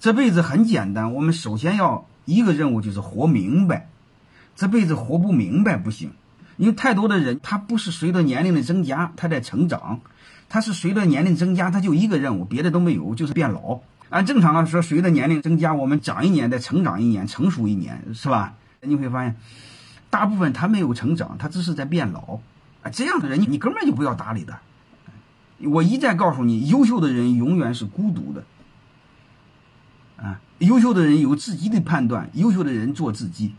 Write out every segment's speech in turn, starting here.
这辈子很简单，我们首先要一个任务就是活明白。这辈子活不明白不行，因为太多的人他不是随着年龄的增加他在成长，他是随着年龄增加他就一个任务，别的都没有，就是变老。按正常来说，随着年龄增加，我们长一年再成长一年，成熟一年，是吧？你会发现，大部分他没有成长，他只是在变老。啊，这样的人你你根本就不要搭理他。我一再告诉你，优秀的人永远是孤独的。啊，优秀的人有自己的判断，优秀的人做自己。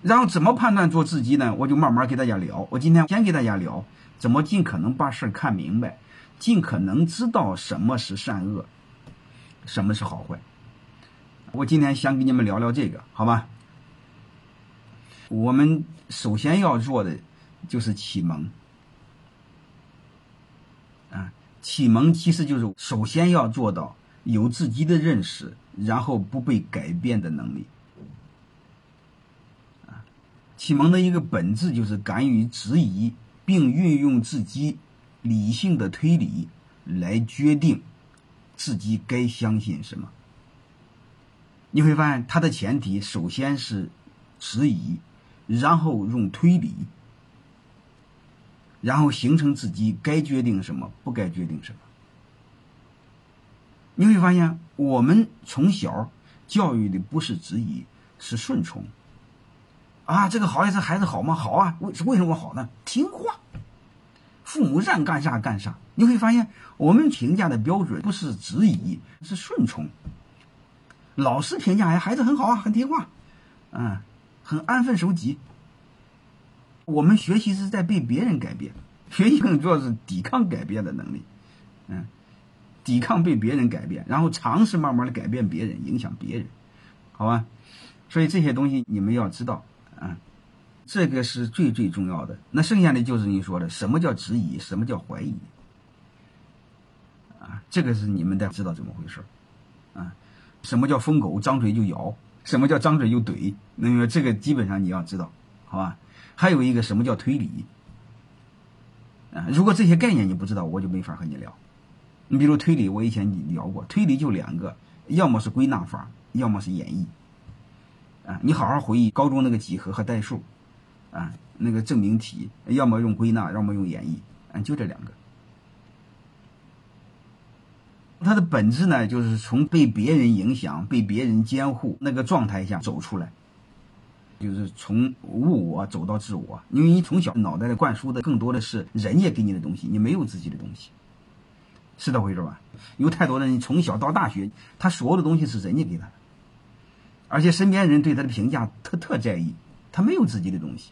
然后怎么判断做自己呢？我就慢慢给大家聊。我今天先给大家聊怎么尽可能把事儿看明白，尽可能知道什么是善恶，什么是好坏。我今天想跟你们聊聊这个，好吧？我们首先要做的就是启蒙。啊，启蒙其实就是首先要做到有自己的认识，然后不被改变的能力。啊，启蒙的一个本质就是敢于质疑，并运用自己理性的推理来决定自己该相信什么。你会发现，它的前提首先是质疑，然后用推理，然后形成自己该决定什么，不该决定什么。你会发现，我们从小教育的不是质疑，是顺从。啊，这个好呀，这孩子好吗？好啊，为为什么好呢？听话，父母让干啥干啥。你会发现，我们评价的标准不是质疑，是顺从。老师评价，哎，孩子很好啊，很听话，嗯，很安分守己。我们学习是在被别人改变，学习更主要是抵抗改变的能力，嗯，抵抗被别人改变，然后尝试慢慢的改变别人，影响别人，好吧？所以这些东西你们要知道，啊，这个是最最重要的。那剩下的就是你说的，什么叫质疑，什么叫怀疑，啊，这个是你们得知道怎么回事啊。什么叫疯狗？张嘴就咬。什么叫张嘴就怼？那么这个基本上你要知道，好吧？还有一个什么叫推理？啊，如果这些概念你不知道，我就没法和你聊。你比如推理，我以前聊过，推理就两个，要么是归纳法，要么是演绎。啊，你好好回忆高中那个几何和代数，啊，那个证明题，要么用归纳，要么用演绎，啊，就这两个。它的本质呢，就是从被别人影响、被别人监护那个状态下走出来，就是从物我走到自我。因为你从小脑袋里灌输的更多的是人家给你的东西，你没有自己的东西，是这回事吧？有太多的人从小到大学，他所有的东西是人家给他的，而且身边人对他的评价特特在意，他没有自己的东西，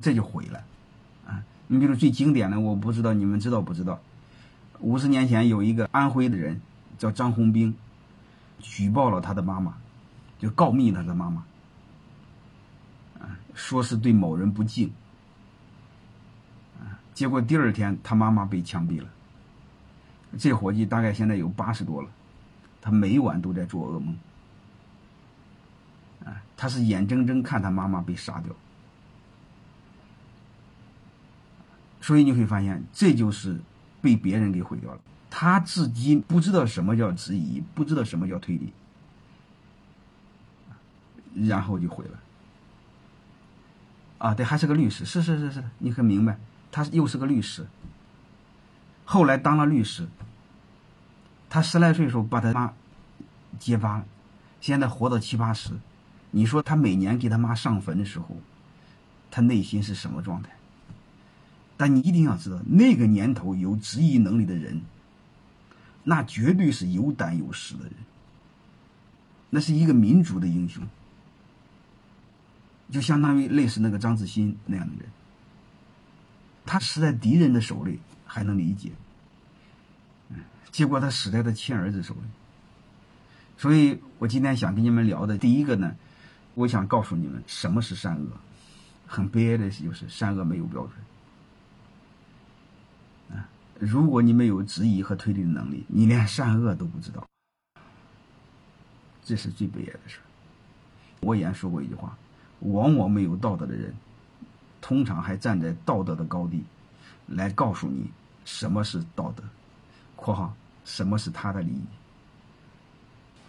这就毁了啊！你比如最经典的，我不知道你们知道不知道？五十年前，有一个安徽的人叫张红兵，举报了他的妈妈，就告密他的妈妈，说是对某人不敬，啊，结果第二天他妈妈被枪毙了。这伙计大概现在有八十多了，他每晚都在做噩梦，啊，他是眼睁睁看他妈妈被杀掉，所以你会发现，这就是。被别人给毁掉了，他自己不知道什么叫质疑，不知道什么叫推理，然后就毁了。啊，对，还是个律师，是是是是，你很明白，他又是个律师，后来当了律师。他十来岁时候把他妈揭发了，现在活到七八十，你说他每年给他妈上坟的时候，他内心是什么状态？但你一定要知道，那个年头有质疑能力的人，那绝对是有胆有识的人，那是一个民族的英雄，就相当于类似那个张子欣那样的人，他死在敌人的手里还能理解，结果他死在他亲儿子手里，所以我今天想跟你们聊的第一个呢，我想告诉你们什么是善恶，很悲哀的就是善恶没有标准。如果你没有质疑和推理的能力，你连善恶都不知道，这是最悲哀的事。我以前说过一句话：往往没有道德的人，通常还站在道德的高地，来告诉你什么是道德。（括号什么是他的利益。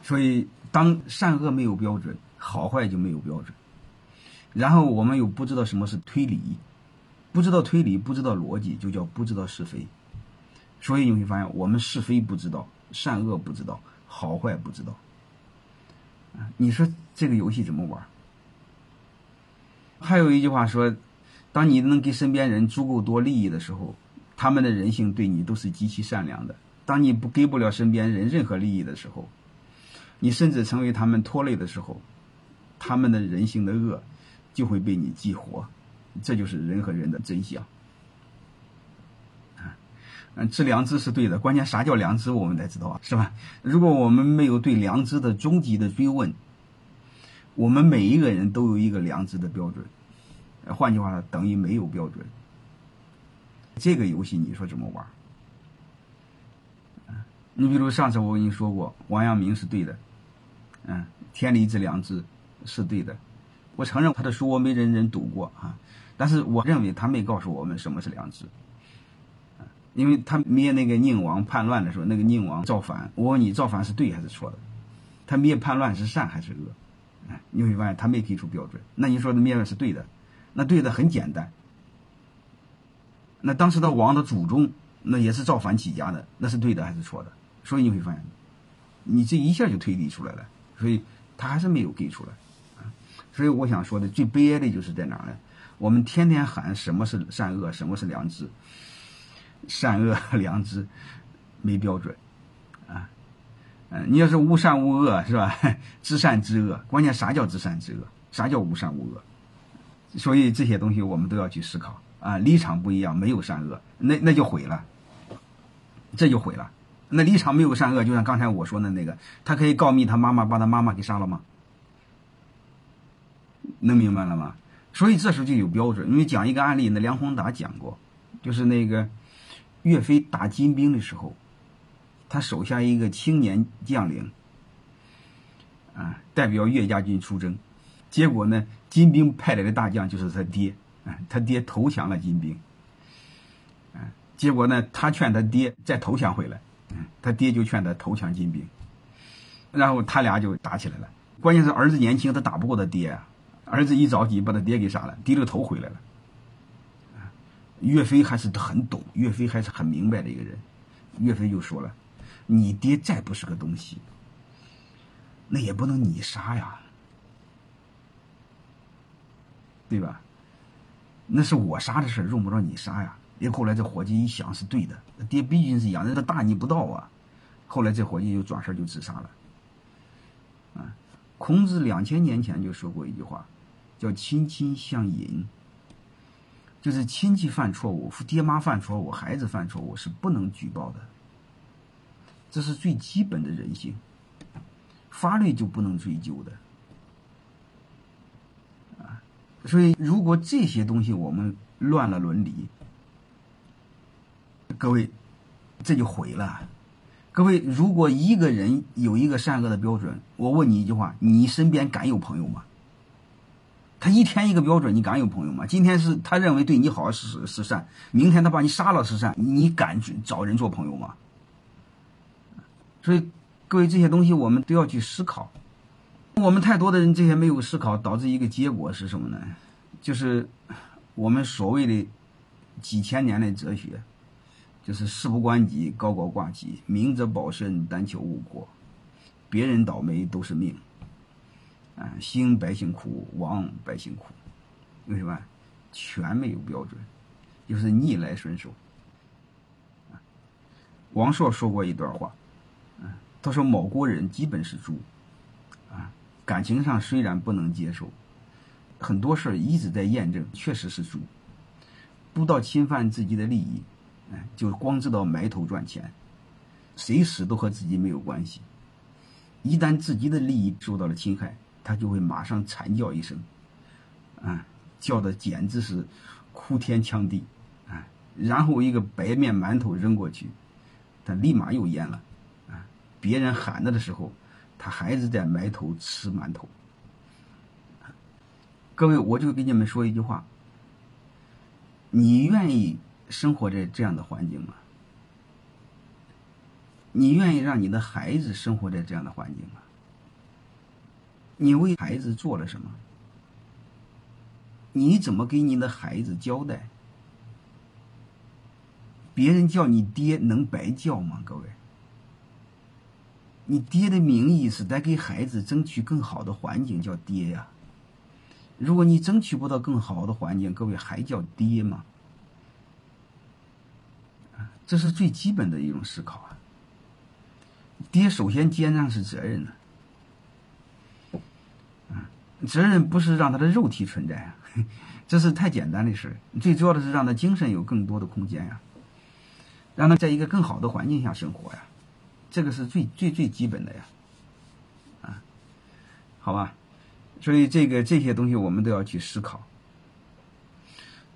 所以，当善恶没有标准，好坏就没有标准。然后我们又不知道什么是推理，不知道推理，不知道逻辑，就叫不知道是非。所以你会发现，我们是非不知道，善恶不知道，好坏不知道。你说这个游戏怎么玩？还有一句话说，当你能给身边人足够多利益的时候，他们的人性对你都是极其善良的。当你不给不了身边人任何利益的时候，你甚至成为他们拖累的时候，他们的人性的恶就会被你激活，这就是人和人的真相。嗯，知良知是对的，关键啥叫良知，我们得知道啊，是吧？如果我们没有对良知的终极的追问，我们每一个人都有一个良知的标准，换句话说等于没有标准。这个游戏你说怎么玩？你比如上次我跟你说过，王阳明是对的。嗯，天理之良知是对的，我承认他的书我没认真读过啊，但是我认为他没告诉我们什么是良知，因为他灭那个宁王叛乱的时候，那个宁王造反，我问你造反是对还是错的？他灭叛乱是善还是恶？你会发现他没给出标准。那你说的灭乱是对的，那对的很简单。那当时的王的祖宗那也是造反起家的，那是对的还是错的？所以你会发现，你这一下就推理出来了。所以他还是没有给出来，所以我想说的最悲哀的就是在哪呢？我们天天喊什么是善恶，什么是良知，善恶 良知没标准，嗯，你要是无善无恶是吧？知善知恶，关键啥叫知善知恶？啥叫无善无恶？所以这些东西我们都要去思考啊，立场不一样，没有善恶，那那就毁了，这就毁了。那立场没有善恶，就像刚才我说的那个，他可以告密他妈妈，把他妈妈给杀了吗？能明白了吗？所以这时候就有标准。因为讲一个案例，那梁宏达讲过，就是那个岳飞打金兵的时候，他手下一个青年将领啊，代表岳家军出征，结果呢，金兵派来的大将就是他爹，啊，他爹投降了金兵，啊，结果呢，他劝他爹再投降回来。他爹就劝他投降金兵，然后他俩就打起来了。关键是儿子年轻，他打不过他爹啊。儿子一着急，把他爹给杀了，低着头回来了。岳飞还是很懂，岳飞还是很明白的一个人。岳飞就说了：“你爹再不是个东西，那也不能你杀呀，对吧？那是我杀的事用不着你杀呀。”因为后来这伙计一想是对的，爹毕竟是养的，他大逆不道啊。后来这伙计就转身就自杀了。啊，孔子两千年前就说过一句话，叫“亲亲相隐”，就是亲戚犯错误，爹妈犯错误，孩子犯错误是不能举报的，这是最基本的人性，法律就不能追究的。啊，所以如果这些东西我们乱了伦理。各位，这就毁了。各位，如果一个人有一个善恶的标准，我问你一句话：你身边敢有朋友吗？他一天一个标准，你敢有朋友吗？今天是他认为对你好是是善，明天他把你杀了是善，你敢找人做朋友吗？所以，各位这些东西我们都要去思考。我们太多的人这些没有思考，导致一个结果是什么呢？就是我们所谓的几千年的哲学。就是事不关己，高高挂起，明哲保身，但求无过。别人倒霉都是命，啊，兴百姓苦，亡百姓苦。为什么？全没有标准，就是逆来顺受。王朔说过一段话，他说某国人基本是猪，啊，感情上虽然不能接受，很多事儿一直在验证，确实是猪，不到侵犯自己的利益。就光知道埋头赚钱，谁死都和自己没有关系。一旦自己的利益受到了侵害，他就会马上惨叫一声，啊，叫的简直是哭天抢地，啊，然后一个白面馒头扔过去，他立马又咽了，别人喊他的时候，他还是在埋头吃馒头。各位，我就给你们说一句话，你愿意？生活在这样的环境吗？你愿意让你的孩子生活在这样的环境吗？你为孩子做了什么？你怎么给你的孩子交代？别人叫你爹能白叫吗？各位，你爹的名义是在给孩子争取更好的环境，叫爹呀。如果你争取不到更好的环境，各位还叫爹吗？这是最基本的一种思考啊。爹首先肩上是责任呢，责任不是让他的肉体存在啊，这是太简单的事最主要的是让他精神有更多的空间呀。让他在一个更好的环境下生活呀，这个是最最最基本的呀，啊，好吧，所以这个这些东西我们都要去思考。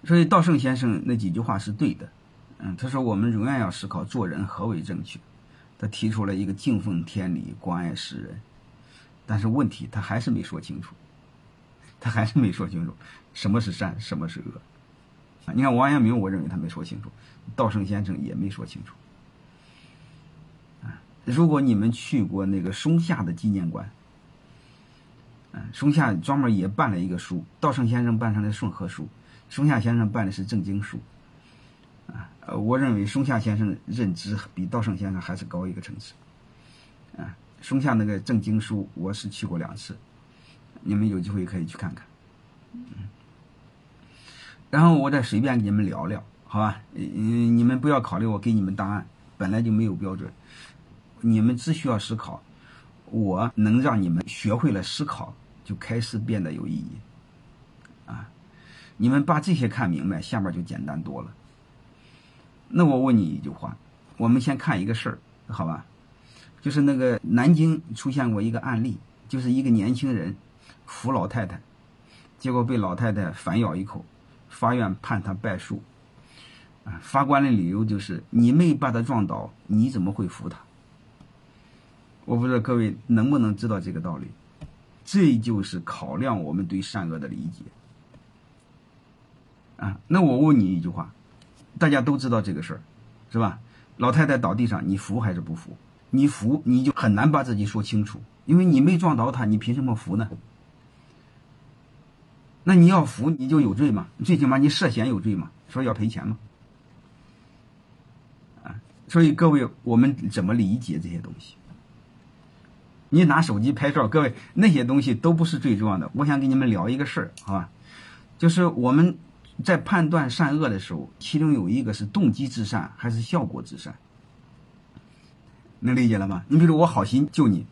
所以道圣先生那几句话是对的，嗯，他说我们永远要思考做人何为正确，他提出了一个敬奉天理、关爱世人，但是问题他还是没说清楚，他还是没说清楚。什么是善，什么是恶。啊你看王阳明，我认为他没说清楚，道圣先生也没说清楚。如果你们去过那个松下的纪念馆，嗯，松下专门也办了一个书，道盛先生办成了顺和书，松下先生办的是正经书。啊，呃，我认为松下先生认知比道盛先生还是高一个层次。啊，松下那个正经书，我是去过两次，你们有机会可以去看看。嗯。然后我再随便跟你们聊聊，好吧？嗯，你们不要考虑我给你们答案，本来就没有标准，你们只需要思考，我能让你们学会了思考，就开始变得有意义。啊，你们把这些看明白，下面就简单多了。那我问你一句话，我们先看一个事儿，好吧？就是那个南京出现过一个案例，就是一个年轻人扶老太太，结果被老太太反咬一口。法院判他败诉，啊，法官的理由就是你没把他撞倒，你怎么会扶他？我不知道各位能不能知道这个道理，这就是考量我们对善恶的理解。啊，那我问你一句话，大家都知道这个事儿，是吧？老太太倒地上，你扶还是不扶？你扶你就很难把自己说清楚，因为你没撞倒他，你凭什么扶呢？那你要扶你就有罪嘛？最起码你涉嫌有罪嘛？说要赔钱嘛？啊，所以各位，我们怎么理解这些东西？你拿手机拍照，各位那些东西都不是最重要的。我想跟你们聊一个事儿，好吧？就是我们在判断善恶的时候，其中有一个是动机至善还是效果至善，能理解了吗？你比如我好心救你。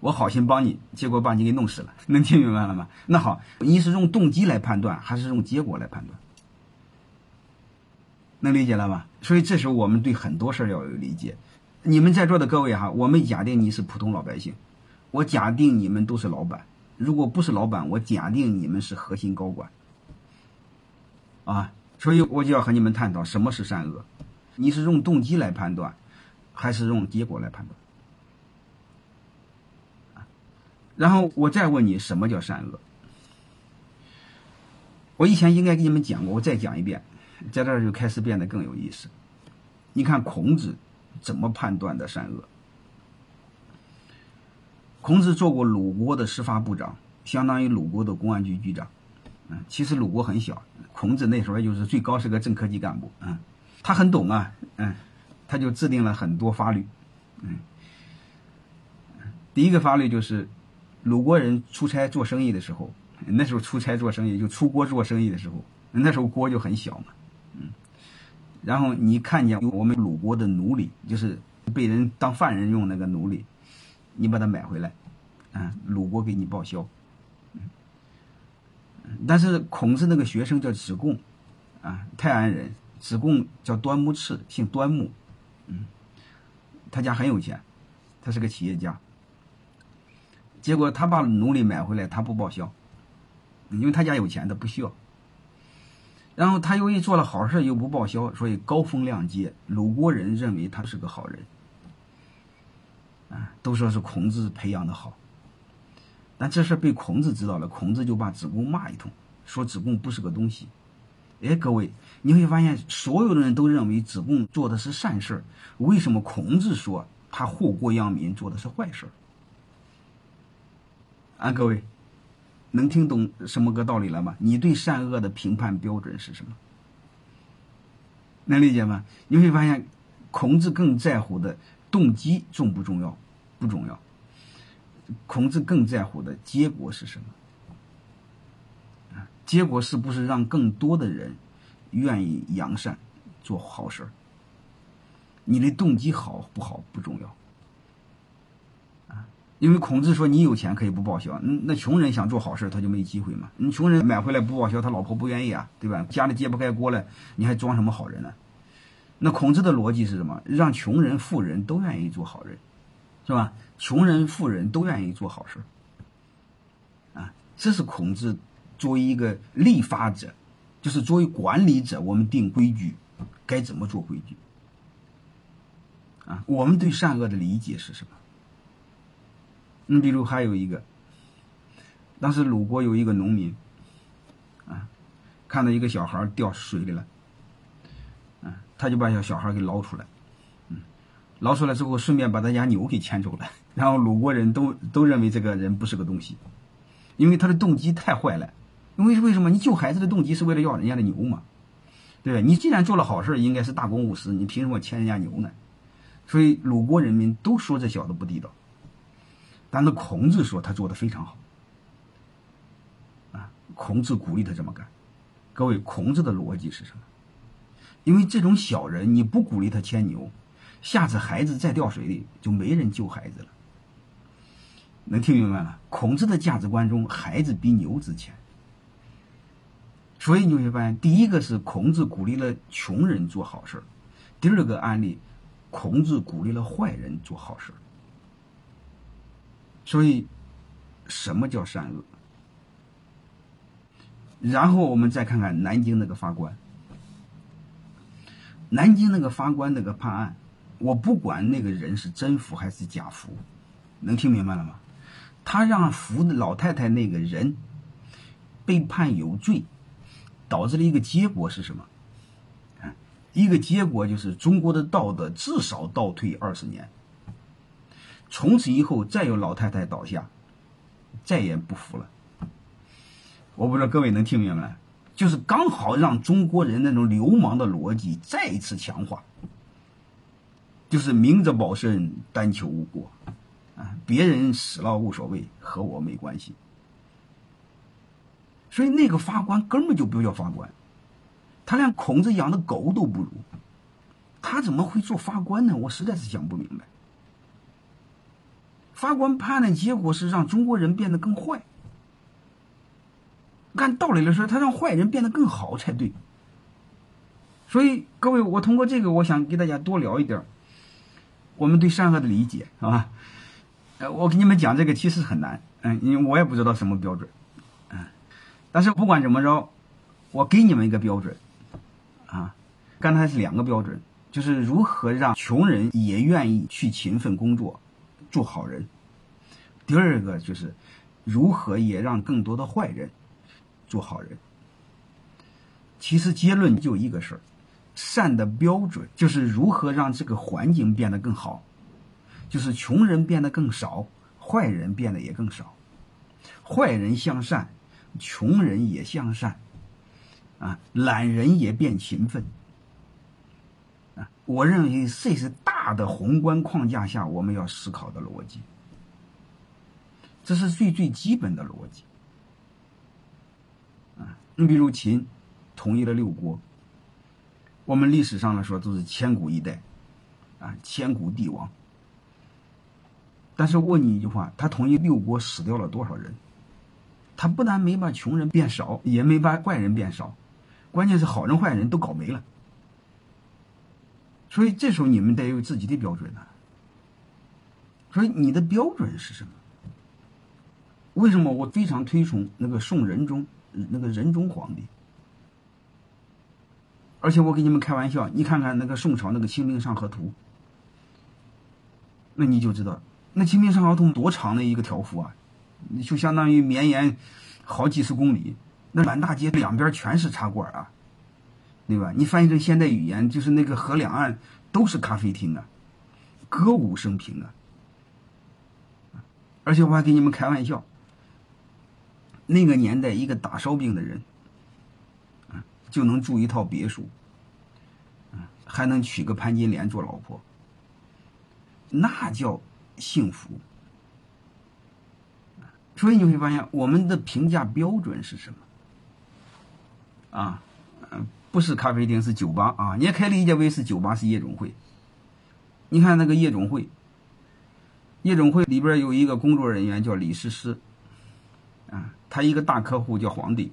我好心帮你，结果把你给弄死了，能听明白了吗？那好，你是用动机来判断，还是用结果来判断？能理解了吗？所以这时候我们对很多事儿要有理解。你们在座的各位哈，我们假定你是普通老百姓，我假定你们都是老板，如果不是老板，我假定你们是核心高管。啊，所以我就要和你们探讨什么是善恶，你是用动机来判断，还是用结果来判断？然后我再问你，什么叫善恶？我以前应该给你们讲过，我再讲一遍，在这儿就开始变得更有意思。你看孔子怎么判断的善恶？孔子做过鲁国的司法部长，相当于鲁国的公安局局长。嗯，其实鲁国很小，孔子那时候就是最高是个正科级干部。嗯，他很懂啊，嗯，他就制定了很多法律。嗯，第一个法律就是。鲁国人出差做生意的时候，那时候出差做生意就出国做生意的时候，那时候国就很小嘛，然后你看见我们鲁国的奴隶，就是被人当犯人用那个奴隶，你把它买回来，啊，鲁国给你报销，但是孔子那个学生叫子贡，啊，泰安人，子贡叫端木赐，姓端木，嗯，他家很有钱，他是个企业家。结果他把奴隶买回来，他不报销，因为他家有钱，他不需要。然后他由于做了好事又不报销，所以高风亮节，鲁国人认为他是个好人，啊，都说是孔子培养的好。但这事被孔子知道了，孔子就把子贡骂一通，说子贡不是个东西，哎，各位，你会发现所有的人都认为子贡做的是善事，为什么孔子说他祸国殃民做的是坏事？啊，各位，能听懂什么个道理了吗？你对善恶的评判标准是什么？能理解吗？你会发现，孔子更在乎的动机重不重要？不重要。孔子更在乎的结果是什么？结果是不是让更多的人愿意扬善，做好事儿？你的动机好不好不重要。因为孔子说：“你有钱可以不报销，嗯，那穷人想做好事他就没机会嘛。你穷人买回来不报销，他老婆不愿意啊，对吧？家里揭不开锅了，你还装什么好人呢？那孔子的逻辑是什么？让穷人、富人都愿意做好人，是吧？穷人、富人都愿意做好事啊，这是孔子作为一个立法者，就是作为管理者，我们定规矩，该怎么做规矩啊？我们对善恶的理解是什么？”你比如还有一个，当时鲁国有一个农民，啊，看到一个小孩掉水里了，啊，他就把小小孩给捞出来，嗯，捞出来之后顺便把他家牛给牵走了，然后鲁国人都都认为这个人不是个东西，因为他的动机太坏了，因为为什么？你救孩子的动机是为了要人家的牛嘛，对吧？你既然做了好事，应该是大公无私，你凭什么牵人家牛呢？所以鲁国人民都说这小子不地道。但是孔子说他做的非常好，啊，孔子鼓励他这么干。各位，孔子的逻辑是什么？因为这种小人，你不鼓励他牵牛，下次孩子再掉水里，就没人救孩子了。能听明白吗？孔子的价值观中，孩子比牛值钱。所以你会发现，第一个是孔子鼓励了穷人做好事第二个案例，孔子鼓励了坏人做好事所以，什么叫善恶？然后我们再看看南京那个法官。南京那个法官那个判案，我不管那个人是真服还是假服，能听明白了吗？他让服的老太太那个人被判有罪，导致了一个结果是什么？一个结果就是中国的道德至少倒退二十年。从此以后，再有老太太倒下，再也不服了。我不知道各位能听明白就是刚好让中国人那种流氓的逻辑再一次强化，就是明哲保身，但求无过，啊，别人死了无所谓，和我没关系。所以那个法官根本就不叫法官，他连孔子养的狗都不如，他怎么会做法官呢？我实在是想不明白。法官判的结果是让中国人变得更坏。按道理来说，他让坏人变得更好才对。所以，各位，我通过这个，我想给大家多聊一点我们对善恶的理解，好吧？呃，我给你们讲这个其实很难，嗯，因为我也不知道什么标准，嗯，但是不管怎么着，我给你们一个标准，啊，刚才是两个标准，就是如何让穷人也愿意去勤奋工作。做好人，第二个就是如何也让更多的坏人做好人。其实结论就一个事儿：善的标准就是如何让这个环境变得更好，就是穷人变得更少，坏人变得也更少，坏人向善，穷人也向善，啊，懒人也变勤奋。啊，我认为这是大的宏观框架下我们要思考的逻辑，这是最最基本的逻辑。啊，你比如秦统一了六国，我们历史上来说都是千古一代，啊，千古帝王。但是问你一句话，他统一六国死掉了多少人？他不但没把穷人变少，也没把坏人变少，关键是好人坏人都搞没了。所以这时候你们得有自己的标准呢。所以你的标准是什么？为什么我非常推崇那个宋仁宗那个仁宗皇帝？而且我给你们开玩笑，你看看那个宋朝那个《清明上河图》，那你就知道那《清明上河图》多长的一个条幅啊，就相当于绵延好几十公里，那满大街两边全是茶馆啊。对吧？你翻译成现代语言，就是那个河两岸都是咖啡厅啊，歌舞升平啊。而且我还给你们开玩笑，那个年代一个打烧饼的人，啊，就能住一套别墅，啊，还能娶个潘金莲做老婆，那叫幸福。所以你会发现，我们的评价标准是什么？啊，嗯，不是咖啡厅，是酒吧啊。你也可以理解为是酒吧，是夜总会。你看那个夜总会。夜总会里边有一个工作人员叫李诗诗，他一个大客户叫皇帝，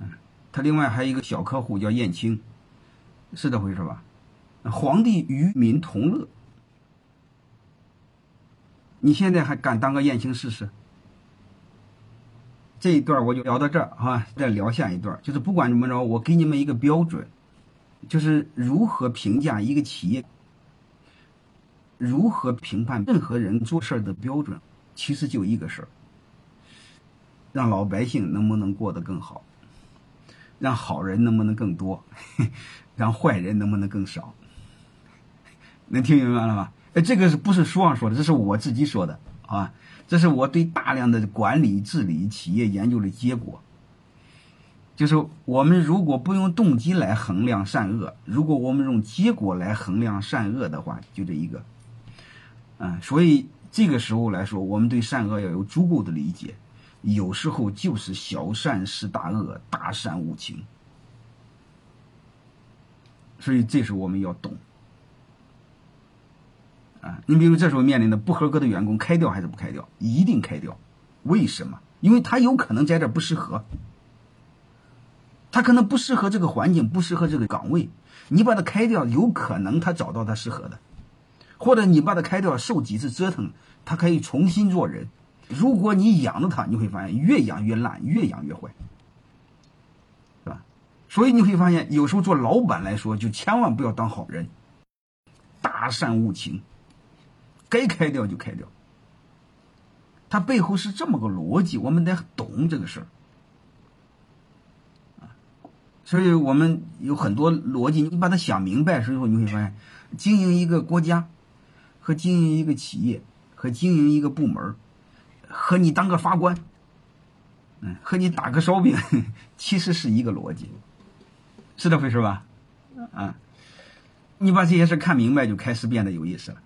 嗯，他另外还有一个小客户叫燕青，是这回事吧？皇帝与民同乐，你现在还敢当个燕青试试？这一段我就聊到这儿啊，再聊下一段，就是不管怎么着，我给你们一个标准，就是如何评价一个企业。如何评判任何人做事的标准，其实就一个事儿：让老百姓能不能过得更好，让好人能不能更多，让坏人能不能更少。能听明白了吗？哎，这个是不是书上说的？这是我自己说的啊！这是我对大量的管理、治理企业研究的结果。就是我们如果不用动机来衡量善恶，如果我们用结果来衡量善恶的话，就这一个。嗯，所以这个时候来说，我们对善恶要有足够的理解。有时候就是小善是大恶，大善无情。所以这时候我们要懂。啊，你比如这时候面临的不合格的员工，开掉还是不开掉？一定开掉。为什么？因为他有可能在这不适合，他可能不适合这个环境，不适合这个岗位。你把他开掉，有可能他找到他适合的。或者你把他开掉，受几次折腾，他可以重新做人。如果你养着它，你会发现越养越烂，越养越坏，是吧？所以你会发现，有时候做老板来说，就千万不要当好人，大善无情，该开掉就开掉。它背后是这么个逻辑，我们得懂这个事儿所以我们有很多逻辑，你把它想明白之后，你会发现，经营一个国家。和经营一个企业，和经营一个部门，和你当个法官，嗯，和你打个烧饼，其实是一个逻辑，是这回事吧？啊，你把这些事看明白，就开始变得有意思了。